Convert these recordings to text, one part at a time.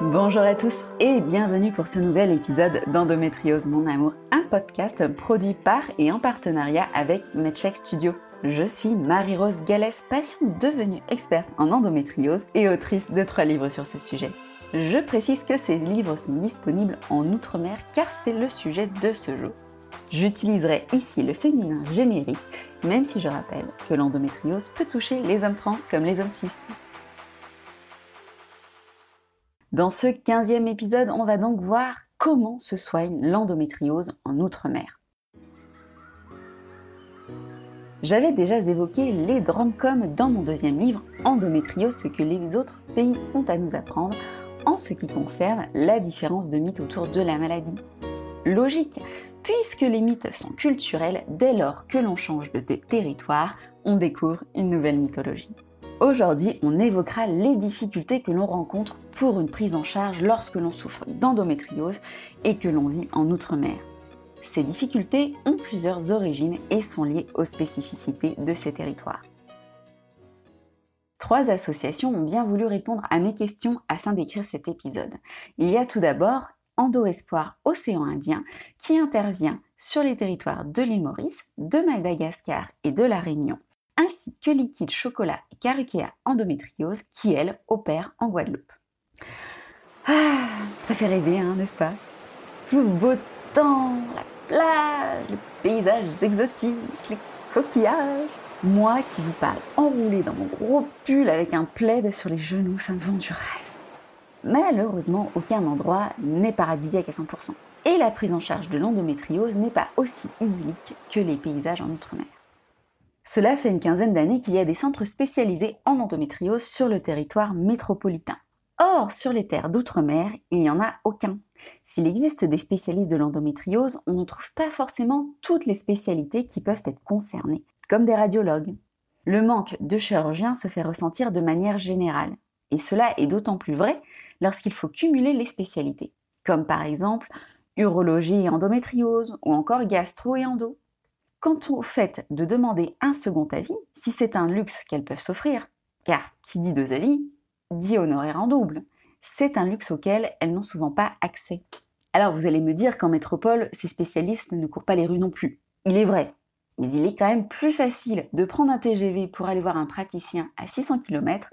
Bonjour à tous et bienvenue pour ce nouvel épisode d'Endométriose Mon Amour, un podcast produit par et en partenariat avec MedCheck Studio. Je suis Marie-Rose Gallès, patiente devenue experte en endométriose et autrice de trois livres sur ce sujet. Je précise que ces livres sont disponibles en Outre-mer car c'est le sujet de ce jour. J'utiliserai ici le féminin générique, même si je rappelle que l'endométriose peut toucher les hommes trans comme les hommes cis. Dans ce 15e épisode, on va donc voir comment se soigne l'endométriose en Outre-mer. J'avais déjà évoqué les dromcoms dans mon deuxième livre, Endométriose, ce que les autres pays ont à nous apprendre en ce qui concerne la différence de mythes autour de la maladie. Logique, puisque les mythes sont culturels, dès lors que l'on change de territoire, on découvre une nouvelle mythologie. Aujourd'hui, on évoquera les difficultés que l'on rencontre pour une prise en charge lorsque l'on souffre d'endométriose et que l'on vit en Outre-mer. Ces difficultés ont plusieurs origines et sont liées aux spécificités de ces territoires. Trois associations ont bien voulu répondre à mes questions afin d'écrire cet épisode. Il y a tout d'abord Endo Espoir Océan Indien qui intervient sur les territoires de l'île Maurice, de Madagascar et de la Réunion ainsi que Liquide Chocolat et Carukea Endométriose qui, elle, opère en Guadeloupe. Ah, ça fait rêver, hein, n'est-ce pas? Tout ce beau temps, la plage, les paysages exotiques, les coquillages. Moi qui vous parle enroulé dans mon gros pull avec un plaid sur les genoux, ça me vend du rêve. Malheureusement, aucun endroit n'est paradisiaque à 100%. Et la prise en charge de l'endométriose n'est pas aussi idyllique que les paysages en outre-mer. Cela fait une quinzaine d'années qu'il y a des centres spécialisés en endométriose sur le territoire métropolitain. Or, sur les terres d'outre-mer, il n'y en a aucun. S'il existe des spécialistes de l'endométriose, on ne trouve pas forcément toutes les spécialités qui peuvent être concernées, comme des radiologues. Le manque de chirurgiens se fait ressentir de manière générale, et cela est d'autant plus vrai lorsqu'il faut cumuler les spécialités, comme par exemple urologie et endométriose, ou encore gastro et endo. Quant au fait de demander un second avis, si c'est un luxe qu'elles peuvent s'offrir, car qui dit deux avis, dit honoraire en double, c'est un luxe auquel elles n'ont souvent pas accès. Alors vous allez me dire qu'en métropole, ces spécialistes ne courent pas les rues non plus. Il est vrai, mais il est quand même plus facile de prendre un TGV pour aller voir un praticien à 600 km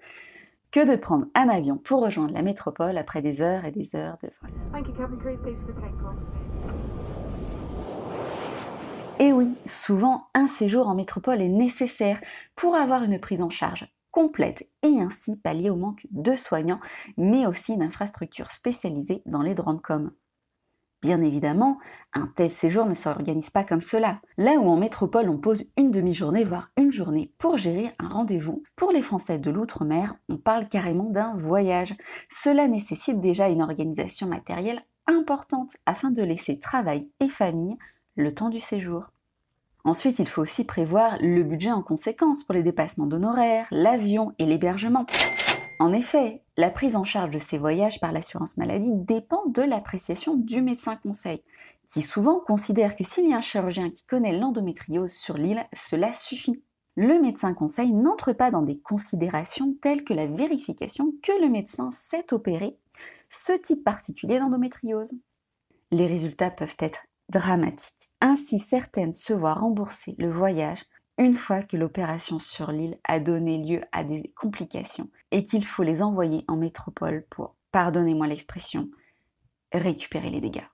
que de prendre un avion pour rejoindre la métropole après des heures et des heures de vol. Et oui, souvent un séjour en métropole est nécessaire pour avoir une prise en charge complète et ainsi pallier au manque de soignants, mais aussi d'infrastructures spécialisées dans les dromcoms. Bien évidemment, un tel séjour ne s'organise pas comme cela. Là où en métropole on pose une demi-journée, voire une journée pour gérer un rendez-vous, pour les Français de l'outre-mer, on parle carrément d'un voyage. Cela nécessite déjà une organisation matérielle importante afin de laisser travail et famille le temps du séjour. Ensuite, il faut aussi prévoir le budget en conséquence pour les dépassements d'honoraires, l'avion et l'hébergement. En effet, la prise en charge de ces voyages par l'assurance maladie dépend de l'appréciation du médecin conseil, qui souvent considère que s'il y a un chirurgien qui connaît l'endométriose sur l'île, cela suffit. Le médecin conseil n'entre pas dans des considérations telles que la vérification que le médecin sait opérer ce type particulier d'endométriose. Les résultats peuvent être dramatique. Ainsi, certaines se voient rembourser le voyage une fois que l'opération sur l'île a donné lieu à des complications et qu'il faut les envoyer en métropole pour, pardonnez-moi l'expression, récupérer les dégâts.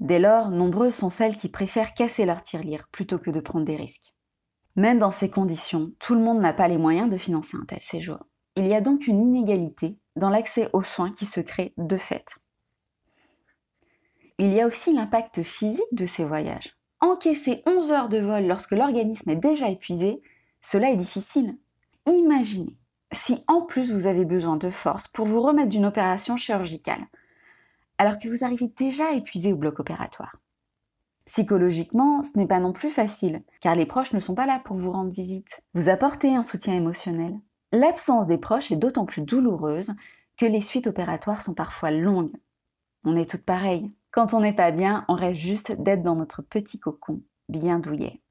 Dès lors, nombreuses sont celles qui préfèrent casser leur tirelire plutôt que de prendre des risques. Même dans ces conditions, tout le monde n'a pas les moyens de financer un tel séjour. Il y a donc une inégalité dans l'accès aux soins qui se crée de fait. Il y a aussi l'impact physique de ces voyages. Encaisser 11 heures de vol lorsque l'organisme est déjà épuisé, cela est difficile. Imaginez si en plus vous avez besoin de force pour vous remettre d'une opération chirurgicale, alors que vous arrivez déjà épuisé au bloc opératoire. Psychologiquement, ce n'est pas non plus facile, car les proches ne sont pas là pour vous rendre visite, vous apporter un soutien émotionnel. L'absence des proches est d'autant plus douloureuse que les suites opératoires sont parfois longues. On est toutes pareilles. Quand on n'est pas bien, on rêve juste d'être dans notre petit cocon, bien douillet.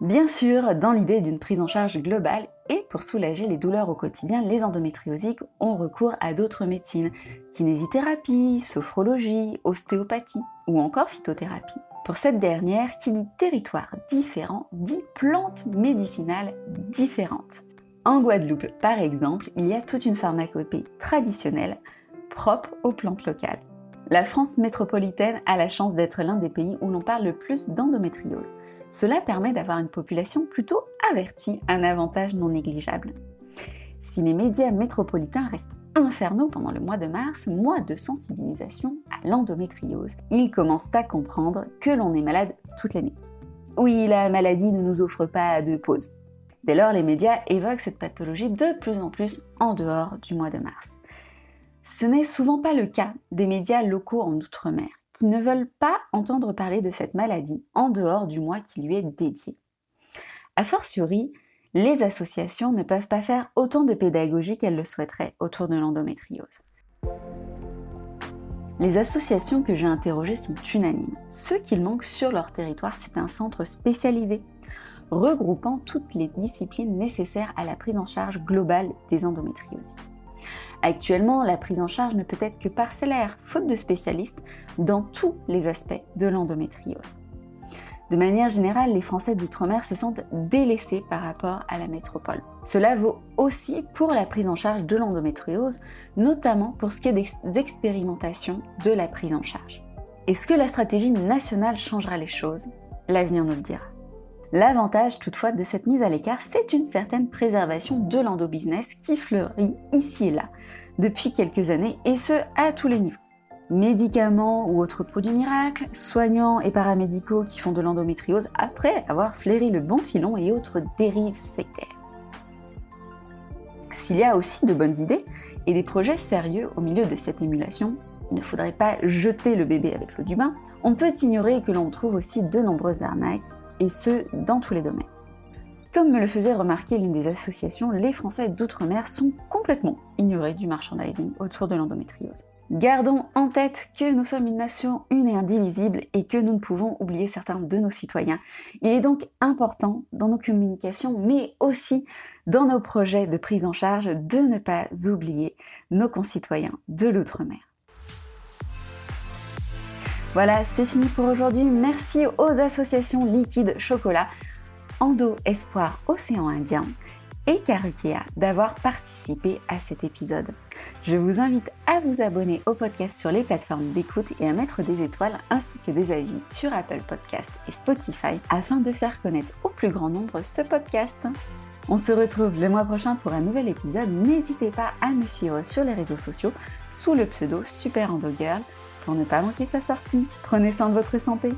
Bien sûr, dans l'idée d'une prise en charge globale, Et pour soulager les douleurs au quotidien, les endométriosiques ont recours à d'autres médecines, kinésithérapie, sophrologie, ostéopathie ou encore phytothérapie. Pour cette dernière, qui dit territoire différent, dit plantes médicinales différentes. En Guadeloupe, par exemple, il y a toute une pharmacopée traditionnelle propre aux plantes locales. La France métropolitaine a la chance d'être l'un des pays où l'on parle le plus d'endométriose. Cela permet d'avoir une population plutôt avertie, un avantage non négligeable. Si les médias métropolitains restent infernaux pendant le mois de mars, mois de sensibilisation à l'endométriose, ils commencent à comprendre que l'on est malade toute l'année. Oui, la maladie ne nous offre pas de pause. Dès lors, les médias évoquent cette pathologie de plus en plus en dehors du mois de mars. Ce n'est souvent pas le cas des médias locaux en Outre-mer, qui ne veulent pas entendre parler de cette maladie en dehors du mois qui lui est dédié. A fortiori, les associations ne peuvent pas faire autant de pédagogie qu'elles le souhaiteraient autour de l'endométriose. Les associations que j'ai interrogées sont unanimes. Ce qu'il manque sur leur territoire, c'est un centre spécialisé, regroupant toutes les disciplines nécessaires à la prise en charge globale des endométrioses. Actuellement, la prise en charge ne peut être que parcellaire, faute de spécialistes dans tous les aspects de l'endométriose. De manière générale, les Français d'outre-mer se sentent délaissés par rapport à la métropole. Cela vaut aussi pour la prise en charge de l'endométriose, notamment pour ce qui est des expérimentations de la prise en charge. Est-ce que la stratégie nationale changera les choses? L'avenir nous le dira. L'avantage toutefois de cette mise à l'écart, c'est une certaine préservation de l'endobusiness qui fleurit ici et là depuis quelques années, et ce à tous les niveaux. Médicaments ou autres produits miracles, soignants et paramédicaux qui font de l'endométriose après avoir flairé le bon filon et autres dérives sectaires. S'il y a aussi de bonnes idées et des projets sérieux au milieu de cette émulation, il ne faudrait pas jeter le bébé avec l'eau du bain, on peut ignorer que l'on trouve aussi de nombreuses arnaques et ce, dans tous les domaines. Comme me le faisait remarquer l'une des associations, les Français d'outre-mer sont complètement ignorés du merchandising autour de l'endométriose. Gardons en tête que nous sommes une nation une et indivisible et que nous ne pouvons oublier certains de nos citoyens. Il est donc important dans nos communications, mais aussi dans nos projets de prise en charge, de ne pas oublier nos concitoyens de l'outre-mer. Voilà, c'est fini pour aujourd'hui. Merci aux associations Liquide Chocolat, Endo Espoir Océan Indien et Karukea d'avoir participé à cet épisode. Je vous invite à vous abonner au podcast sur les plateformes d'écoute et à mettre des étoiles ainsi que des avis sur Apple Podcast et Spotify afin de faire connaître au plus grand nombre ce podcast. On se retrouve le mois prochain pour un nouvel épisode. N'hésitez pas à me suivre sur les réseaux sociaux sous le pseudo Super Endo Girl pour ne pas manquer sa sortie. Prenez soin de votre santé.